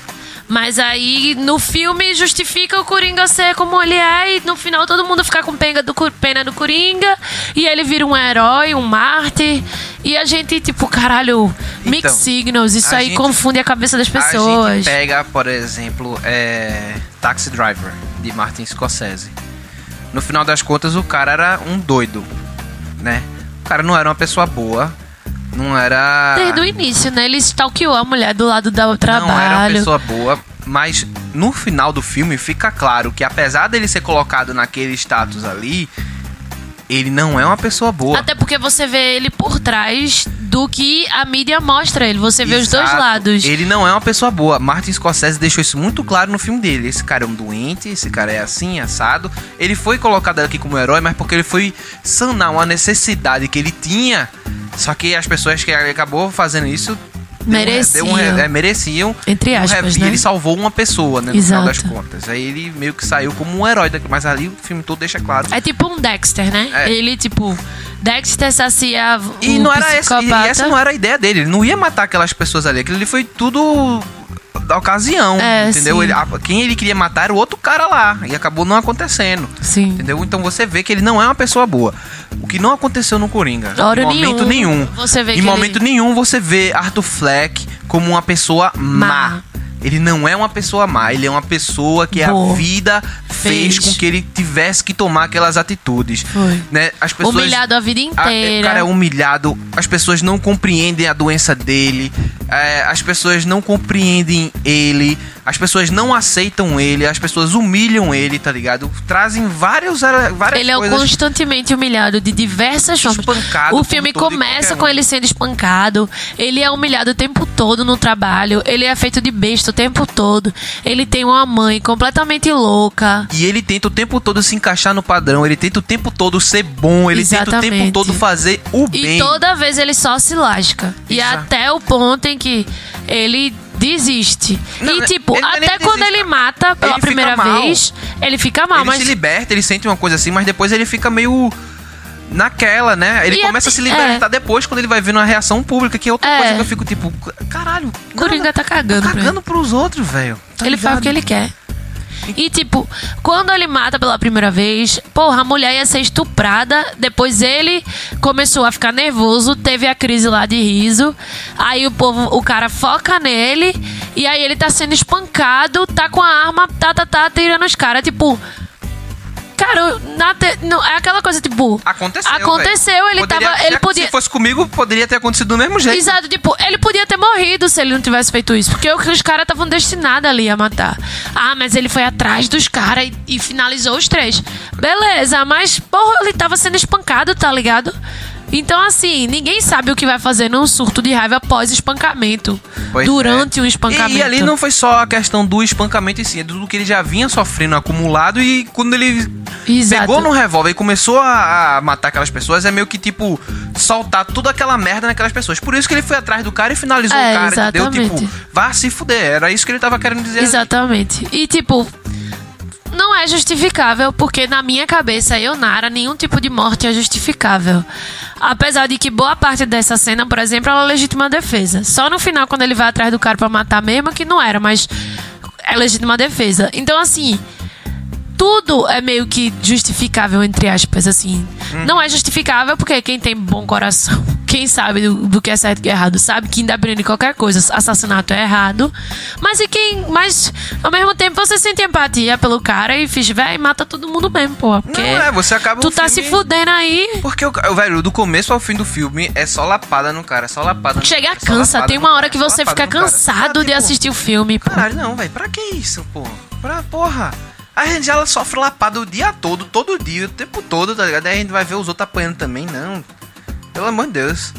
Speaker 1: Mas aí, no filme, justifica o Coringa ser como ele é. E no final, todo mundo fica com pena do, pena do Coringa. E ele vira um herói, um Marte. E a gente, tipo, caralho, mix
Speaker 2: Então,
Speaker 1: signals. Isso
Speaker 2: a
Speaker 1: aí
Speaker 2: gente-
Speaker 1: confunde a cabeça das
Speaker 2: A
Speaker 1: pessoas.
Speaker 2: gente pega, por exemplo, é, Taxi Driver, de Martin Scorsese. No final das contas, o cara era um doido, né? O cara não era uma pessoa boa, não era...
Speaker 1: Desde o início, né? Ele stalkeou a mulher do lado do trabalho.
Speaker 2: Não era uma pessoa boa, mas no final do filme fica claro que apesar dele ser colocado naquele status ali, ele não é uma pessoa boa.
Speaker 1: Até porque você vê ele por trás do que a mídia mostra ele. Você vê os dois
Speaker 2: Exato.
Speaker 1: lados.
Speaker 2: Ele não é uma pessoa boa. Martin Scorsese deixou isso muito claro no filme dele. Esse cara é um doente, esse cara é assim, assado. Ele foi colocado aqui como herói, mas porque ele foi sanar uma necessidade que ele tinha. Só que as pessoas que acabou fazendo isso um
Speaker 1: Mereciam.
Speaker 2: um re- é, mereciam.
Speaker 1: Entre
Speaker 2: Um re-
Speaker 1: aspas,
Speaker 2: e
Speaker 1: né?
Speaker 2: ele salvou uma pessoa, né? No final das
Speaker 1: Exato.
Speaker 2: contas. Aí ele meio que saiu como um herói. daqui- Mas ali o filme todo deixa claro.
Speaker 1: É tipo um Dexter, né?
Speaker 2: É.
Speaker 1: Ele, tipo, Dexter sacia
Speaker 2: E
Speaker 1: o
Speaker 2: não era essa, e
Speaker 1: psicopata.
Speaker 2: essa não era a ideia dele. Ele não ia matar aquelas pessoas ali. Aquilo ali foi tudo da ocasião,
Speaker 1: É,
Speaker 2: entendeu? Ele- a- quem ele queria matar era o outro cara lá. E acabou não acontecendo.
Speaker 1: Sim.
Speaker 2: Entendeu? Então você vê que ele não é uma pessoa boa. O que não aconteceu no Coringa.
Speaker 1: Hora
Speaker 2: em momento
Speaker 1: nenhum,
Speaker 2: nenhum.
Speaker 1: você vê
Speaker 2: em momento
Speaker 1: ele-
Speaker 2: nenhum você vê Arthur Fleck como uma pessoa má.
Speaker 1: Má.
Speaker 2: Ele não é uma pessoa má, ele é uma pessoa que
Speaker 1: Boa.
Speaker 2: a vida fez,
Speaker 1: Fez.
Speaker 2: com que ele tivesse que tomar aquelas atitudes.
Speaker 1: Foi.
Speaker 2: Né? As pessoas
Speaker 1: Humilhado a vida
Speaker 2: a-
Speaker 1: inteira.
Speaker 2: o cara é humilhado, as pessoas não compreendem a doença dele, é, as pessoas não compreendem ele, as pessoas não aceitam ele, as pessoas humilham ele, tá ligado? Trazem vários, várias
Speaker 1: Ele é constantemente humilhado de diversas formas.
Speaker 2: Espancado
Speaker 1: O filme começa com
Speaker 2: um.
Speaker 1: ele sendo espancado. Ele é humilhado o tempo todo no trabalho. Ele é feito de besta o tempo todo. Ele tem uma mãe completamente louca.
Speaker 2: E ele tenta o tempo todo se encaixar no padrão, ele tenta o tempo todo ser bom, ele tenta o tempo
Speaker 1: Exatamente.
Speaker 2: todo fazer o
Speaker 1: E
Speaker 2: bem.
Speaker 1: toda vez ele só se lasca. E
Speaker 2: Exato.
Speaker 1: até o ponto em que ele desiste.
Speaker 2: Não,
Speaker 1: e tipo,
Speaker 2: é
Speaker 1: até quando
Speaker 2: desiste.
Speaker 1: ele mata pela
Speaker 2: Ele
Speaker 1: primeira vez, ele fica mal,
Speaker 2: ele
Speaker 1: mas
Speaker 2: se liberta, ele sente uma coisa assim, mas depois ele fica meio naquela, né? Ele
Speaker 1: E
Speaker 2: começa a
Speaker 1: até-
Speaker 2: se libertar depois quando ele vai vendo a reação pública, que é outra
Speaker 1: É.
Speaker 2: coisa que eu fico tipo, caralho,
Speaker 1: Coringa
Speaker 2: nada-
Speaker 1: tá cagando
Speaker 2: tá
Speaker 1: pra
Speaker 2: cagando pros outros, velho. Tá
Speaker 1: ele faz o que
Speaker 2: ligado?
Speaker 1: ele quer. E tipo, quando ele mata pela primeira vez, porra, a mulher ia ser estuprada. Depois ele começou a ficar nervoso, teve a crise lá de riso. Aí o povo, o cara foca nele. E aí ele tá sendo espancado, tá com a arma, tá, tá, tá, tirando os caras. Tipo, cara, na te- não, é aquela coisa, tipo.
Speaker 2: Aconteceu.
Speaker 1: Aconteceu, ele
Speaker 2: Poderia-
Speaker 1: tava.
Speaker 2: se-
Speaker 1: Ele podia.
Speaker 2: Se fosse comigo, poderia ter acontecido do mesmo jeito.
Speaker 1: Exato, tipo, ele podia ter morrido se ele não tivesse feito isso. Porque os caras estavam destinados ali a matar. Ah, mas ele foi atrás dos caras e, e finalizou os três. Beleza, mas, porra, ele tava sendo espancado, tá ligado? Então, assim, ninguém sabe o que vai fazer num surto de raiva após espancamento.
Speaker 2: Pois
Speaker 1: durante
Speaker 2: é.
Speaker 1: um espancamento.
Speaker 2: E, e ali não foi só a questão do espancamento em si, é tudo que ele já vinha sofrendo acumulado e quando ele
Speaker 1: Exato.
Speaker 2: pegou no revólver e começou a, a matar aquelas pessoas, é meio que tipo soltar toda aquela merda naquelas pessoas. Por isso que ele foi atrás do cara e finalizou
Speaker 1: É,
Speaker 2: o cara, entendeu?
Speaker 1: exatamente.
Speaker 2: Tipo, vá se fuder. Era isso que ele tava querendo dizer. ali.
Speaker 1: Exatamente. E tipo, não é justificável, porque na minha cabeça, eu, Nara, nenhum tipo de morte é justificável. Apesar de que boa parte dessa cena, por exemplo, ela é legítima defesa. Só no final, quando ele vai atrás do cara pra matar mesmo, que não era, mas é legítima defesa. Então, assim. tudo é meio que justificável, entre aspas, assim.
Speaker 2: Hum.
Speaker 1: Não é justificável porque quem tem bom coração, quem sabe do, do que é certo e que é errado, sabe que independente de qualquer coisa, assassinato é errado. Mas e quem. Mas ao mesmo tempo você sente empatia pelo cara e fiz, véi, mata todo mundo mesmo, porra. Porque
Speaker 2: Não é, você acaba
Speaker 1: tu
Speaker 2: o
Speaker 1: tá
Speaker 2: filme-
Speaker 1: se fudendo aí.
Speaker 2: Porque, o, velho, do começo ao fim do filme é só lapada no cara, é só lapada no
Speaker 1: Chega
Speaker 2: é
Speaker 1: cansa,
Speaker 2: lapada
Speaker 1: tem uma hora que
Speaker 2: só
Speaker 1: você fica cansado
Speaker 2: Ah,
Speaker 1: de
Speaker 2: tipo,
Speaker 1: assistir o filme, pô.
Speaker 2: Caralho, não, velho, pra que isso, pô? Pra porra. A gente já sofre lapada o dia todo, todo dia, o tempo todo, tá ligado? Aí a gente vai ver os outros apanhando também, não. Pelo amor de Deus.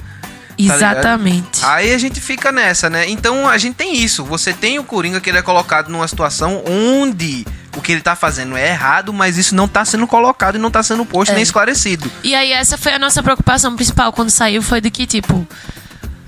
Speaker 2: ligado?
Speaker 1: Exatamente.
Speaker 2: Aí a gente fica nessa, né? Então a gente tem isso. Você tem o Coringa que ele é colocado numa situação onde o que ele tá fazendo é errado, mas isso não tá sendo colocado e não tá sendo posto
Speaker 1: É.
Speaker 2: nem esclarecido.
Speaker 1: E aí essa foi a nossa preocupação principal quando saiu, foi de que, tipo,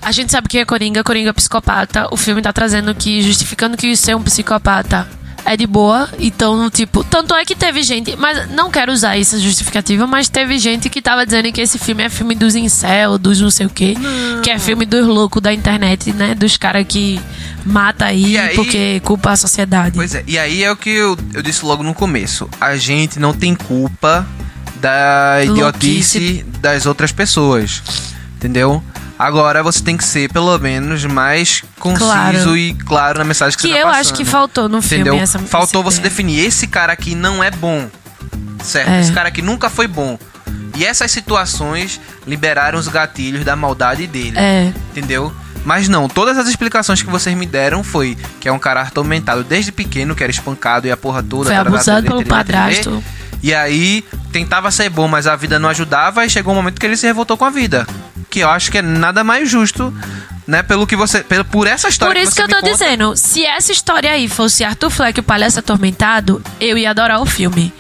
Speaker 1: a gente sabe que é Coringa, Coringa é psicopata. O filme tá trazendo que, justificando que ser um psicopata é de boa. Então, tipo, tanto é que teve gente, mas não quero usar essa justificativa, mas teve gente que tava dizendo que esse filme é filme dos incel, dos não sei o quê. Que é filme dos loucos da internet, né? Dos caras que mata aí,
Speaker 2: E aí-
Speaker 1: porque culpa a sociedade.
Speaker 2: Pois é, e aí é o que eu, eu disse logo no começo. A gente não tem culpa da idiotice
Speaker 1: Louquice.
Speaker 2: das outras pessoas. Entendeu? Agora você tem que ser, pelo menos, mais conciso
Speaker 1: Claro.
Speaker 2: e claro na mensagem que,
Speaker 1: Que
Speaker 2: você tá
Speaker 1: eu
Speaker 2: passando.
Speaker 1: acho que faltou no filme
Speaker 2: Entendeu?
Speaker 1: essa
Speaker 2: Faltou você
Speaker 1: ideia.
Speaker 2: definir esse cara aqui não é bom. Certo?
Speaker 1: É.
Speaker 2: Esse cara aqui nunca foi bom. E essas situações liberaram os gatilhos da maldade dele.
Speaker 1: É.
Speaker 2: Entendeu? Mas não, todas as explicações que vocês me deram foi que é um cara atormentado desde pequeno, que era espancado e a porra toda.
Speaker 1: Foi abusado pelo padrasto.
Speaker 2: E aí tentava ser bom, mas a vida não ajudava e chegou um momento que ele se revoltou com a vida. Que eu acho que é nada mais justo, né? Pelo que você. Pelo, por essa história
Speaker 1: Por isso que,
Speaker 2: você
Speaker 1: eu tô
Speaker 2: conta.
Speaker 1: dizendo, se essa história aí fosse Arthur Fleck, o palhaço atormentado, eu ia adorar o filme.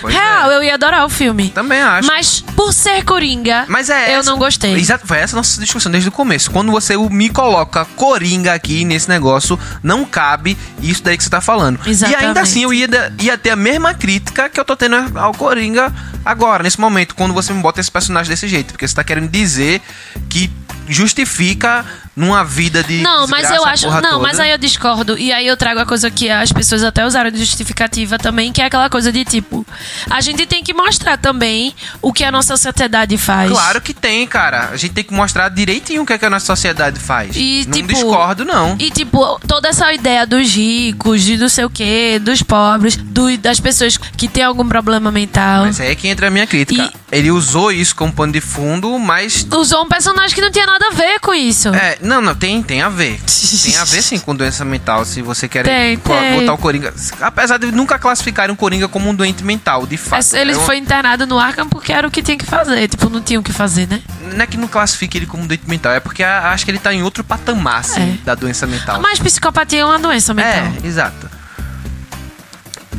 Speaker 2: Pois
Speaker 1: Real,
Speaker 2: é.
Speaker 1: eu ia adorar o filme.
Speaker 2: Também acho.
Speaker 1: Mas por ser Coringa,
Speaker 2: Mas é
Speaker 1: eu
Speaker 2: essa-
Speaker 1: não gostei.
Speaker 2: Exato, foi essa a nossa discussão desde o começo. Quando você me coloca Coringa aqui nesse negócio, não cabe isso daí que você tá falando. E ainda
Speaker 1: Exatamente.
Speaker 2: assim eu ia, ia ter a mesma crítica que eu tô tendo ao Coringa agora, nesse momento, quando você me bota esse personagem desse jeito. Porque você tá querendo dizer que justifica numa vida de.
Speaker 1: Não, mas eu acho. Não,
Speaker 2: toda.
Speaker 1: mas aí eu discordo. E aí eu trago a coisa que as pessoas até usaram de justificativa também, que é aquela coisa de tipo. A gente tem que mostrar também o que a nossa sociedade faz.
Speaker 2: Claro que tem, cara. A gente tem que mostrar direitinho o que, é que a nossa sociedade faz.
Speaker 1: E,
Speaker 2: não
Speaker 1: tipo,
Speaker 2: discordo, não.
Speaker 1: E, tipo, toda essa ideia dos ricos, de não sei o quê, dos pobres, do- das pessoas que têm algum problema mental.
Speaker 2: Mas aí é que entra a minha crítica. Ele usou isso como pano de fundo, mas
Speaker 1: Usou um personagem que não tinha nada a ver com isso.
Speaker 2: É, não, não, tem, tem a ver. Tem a ver sim com doença mental, se você quer
Speaker 1: Tem, tem.
Speaker 2: botar o Coringa. Apesar de nunca classificarem o Coringa como um doente mental, de fato.
Speaker 1: Ele
Speaker 2: É um-
Speaker 1: foi internado no Arkham porque era o que tinha que fazer. Tipo, não tinha o que fazer, né?
Speaker 2: Não é que não classifique ele como doente mental, é porque acho que ele tá em outro patamar, assim,
Speaker 1: É.
Speaker 2: da doença mental.
Speaker 1: Mas psicopatia é uma doença mental.
Speaker 2: É, exato.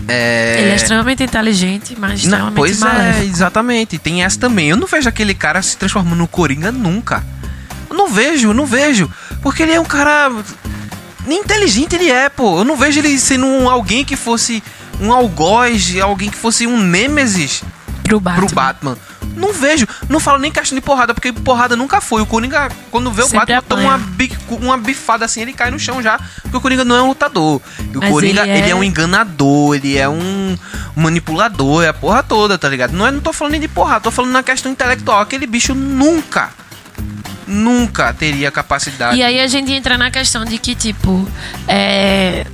Speaker 2: É...
Speaker 1: Ele é extremamente inteligente, mas
Speaker 2: Não,
Speaker 1: extremamente
Speaker 2: pois é,
Speaker 1: maléfico.
Speaker 2: exatamente. Tem essa também. Eu não vejo aquele cara se transformando no Coringa nunca. Não vejo, eu não vejo. Porque ele é um cara. Inteligente ele é, pô. Eu não vejo ele sendo um, alguém que fosse um algoz, alguém que fosse um Nêmesis
Speaker 1: Pro Batman.
Speaker 2: pro Batman. Não vejo. Não falo nem questão de porrada, porque porrada nunca foi. O Coringa, quando vê o
Speaker 1: Sempre
Speaker 2: Batman, toma uma, bi- uma bifada assim, ele cai no chão já. Porque o Coringa não é um lutador. E o
Speaker 1: Mas
Speaker 2: Coringa,
Speaker 1: ele é-
Speaker 2: ele é um enganador, ele é um manipulador, é a porra toda, tá ligado? Não, é, não tô falando nem de porrada, tô falando na questão intelectual. Aquele bicho nunca, nunca teria capacidade.
Speaker 1: E aí a gente entra na questão de que, tipo, é...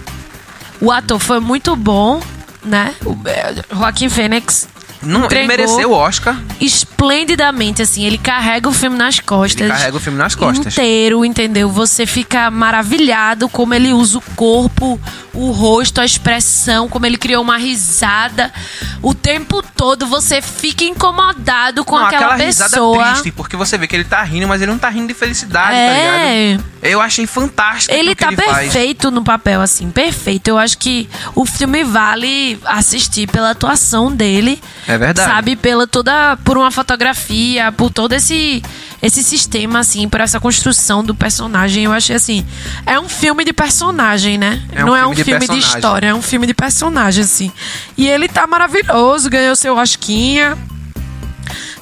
Speaker 1: o ator foi muito bom, né? O é, Joaquim Fênix
Speaker 2: não, ele mereceu o Oscar.
Speaker 1: esplendidamente, assim. Ele carrega o filme nas costas.
Speaker 2: Ele carrega o filme nas costas.
Speaker 1: Inteiro, entendeu? Você fica maravilhado como ele usa o corpo, o rosto, a expressão, como ele criou uma risada. O tempo todo você fica incomodado com
Speaker 2: não,
Speaker 1: aquela,
Speaker 2: risada
Speaker 1: pessoa.
Speaker 2: triste, porque você vê que ele tá rindo, mas ele não tá rindo de felicidade, tá ligado?
Speaker 1: é.
Speaker 2: Eu achei fantástico
Speaker 1: Ele tá
Speaker 2: ele faz.
Speaker 1: perfeito no papel, assim, perfeito. Eu acho que o filme vale assistir pela atuação dele.
Speaker 2: É verdade.
Speaker 1: Sabe, pela toda. Por uma fotografia, por todo esse, esse sistema, assim, por essa construção do personagem. Eu achei assim. É um filme de personagem, né?
Speaker 2: É um
Speaker 1: Não é um
Speaker 2: filme de
Speaker 1: filme de história, é um filme de personagem, assim. E ele tá maravilhoso, ganhou seu Rosquinha.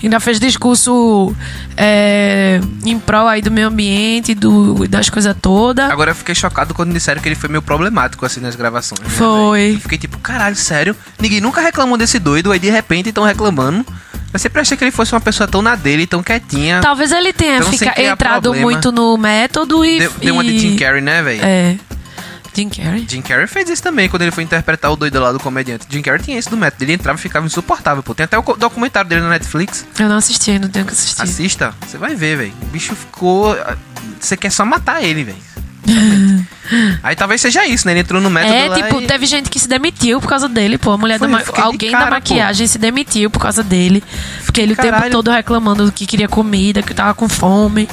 Speaker 1: Ainda fez discurso é, em prol aí do meio ambiente, do, das coisas todas.
Speaker 2: Agora eu fiquei chocado quando disseram que ele foi meio problemático assim nas gravações. né,
Speaker 1: Foi.
Speaker 2: fiquei tipo, caralho, sério? Ninguém nunca reclamou desse doido, aí de repente estão reclamando. Eu sempre achei que ele fosse uma pessoa tão na dele, tão quietinha.
Speaker 1: Talvez ele tenha fica- entrado
Speaker 2: problema.
Speaker 1: muito no método e.
Speaker 2: Deu, deu uma de Jim Carrey, né, velho?
Speaker 1: É. Jim Carrey?
Speaker 2: Jim Carrey fez isso também quando ele foi interpretar o doido lá do comediante. Jim Carrey tinha isso do método. Ele entrava e ficava insuportável, pô. Tem até o documentário dele na Netflix.
Speaker 1: Eu não assisti, ainda tenho que assistir.
Speaker 2: Assista, você vai ver, velho. O bicho ficou. Você quer só matar ele, velho. [LAUGHS] Aí talvez seja isso, né? Ele entrou no método
Speaker 1: É, tipo,
Speaker 2: e...
Speaker 1: teve gente que se demitiu por causa dele, pô. A mulher
Speaker 2: Foi,
Speaker 1: da ma- Alguém
Speaker 2: cara,
Speaker 1: da maquiagem se demitiu por causa dele. Porque ele o tempo
Speaker 2: Caralho.
Speaker 1: todo reclamando que queria comida, que tava com fome.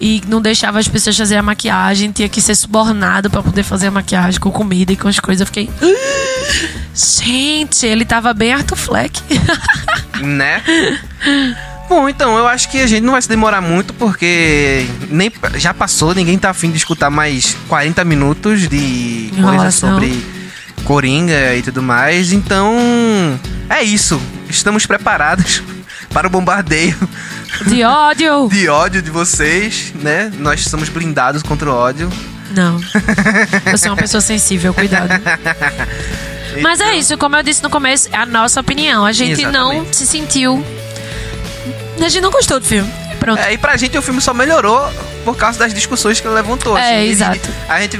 Speaker 1: E não deixava as pessoas fazer a maquiagem. Tinha que ser subornado pra poder fazer a maquiagem com comida e com as coisas. Eu fiquei. "Ah, [GASPS] Gente, ele tava bem Arthur Fleck. [LAUGHS]
Speaker 2: né? Bom, então, eu acho que a gente não vai se demorar muito, porque nem já passou, ninguém tá afim de escutar mais 40 minutos de coisa sobre Coringa e tudo mais. Então, é isso. Estamos preparados [LAUGHS] para o bombardeio
Speaker 1: De ódio. [LAUGHS]
Speaker 2: de ódio de vocês, né? Nós somos blindados contra o ódio.
Speaker 1: Não. [LAUGHS] Eu sou uma pessoa sensível, cuidado. Mas é isso, como eu disse no começo, é a nossa opinião. A gente não
Speaker 2: Exatamente.
Speaker 1: se sentiu. A gente não gostou do filme. Pronto.
Speaker 2: É, e pra gente o filme só melhorou por causa das discussões que ele levantou.
Speaker 1: É,
Speaker 2: assim.
Speaker 1: exato.
Speaker 2: A gente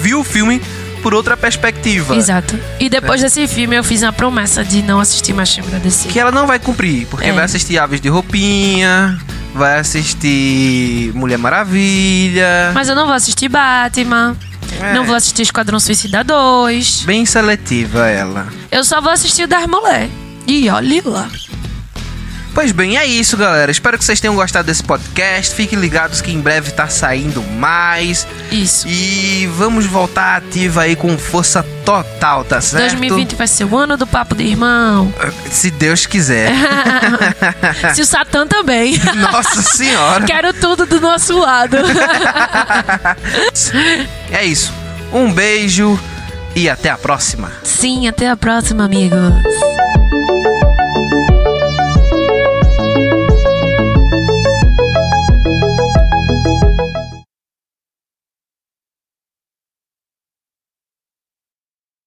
Speaker 2: viu o filme por outra perspectiva.
Speaker 1: Exato. E depois desse filme eu fiz uma promessa de não assistir mais filme da DC.
Speaker 2: Que ela não vai cumprir, porque
Speaker 1: É.
Speaker 2: vai assistir Aves de Roupinha, vai assistir Mulher Maravilha.
Speaker 1: Mas eu não vou assistir Batman.
Speaker 2: É.
Speaker 1: Não vou assistir Esquadrão Suicida 2.
Speaker 2: Bem seletiva ela.
Speaker 1: Eu só vou assistir o das Mulher. E olhe lá.
Speaker 2: Pois bem, é isso, galera. Espero que vocês tenham gostado desse podcast. Fiquem ligados que em breve tá saindo mais.
Speaker 1: Isso.
Speaker 2: E vamos voltar ativa aí com força total, tá certo?
Speaker 1: 2020 vai ser o ano do papo de irmão.
Speaker 2: Se Deus quiser. [LAUGHS]
Speaker 1: Se o Satã também. [LAUGHS]
Speaker 2: Nossa senhora.
Speaker 1: Quero tudo do nosso lado. [LAUGHS]
Speaker 2: É isso. Um beijo e até a próxima.
Speaker 1: Sim, até a próxima, amigos.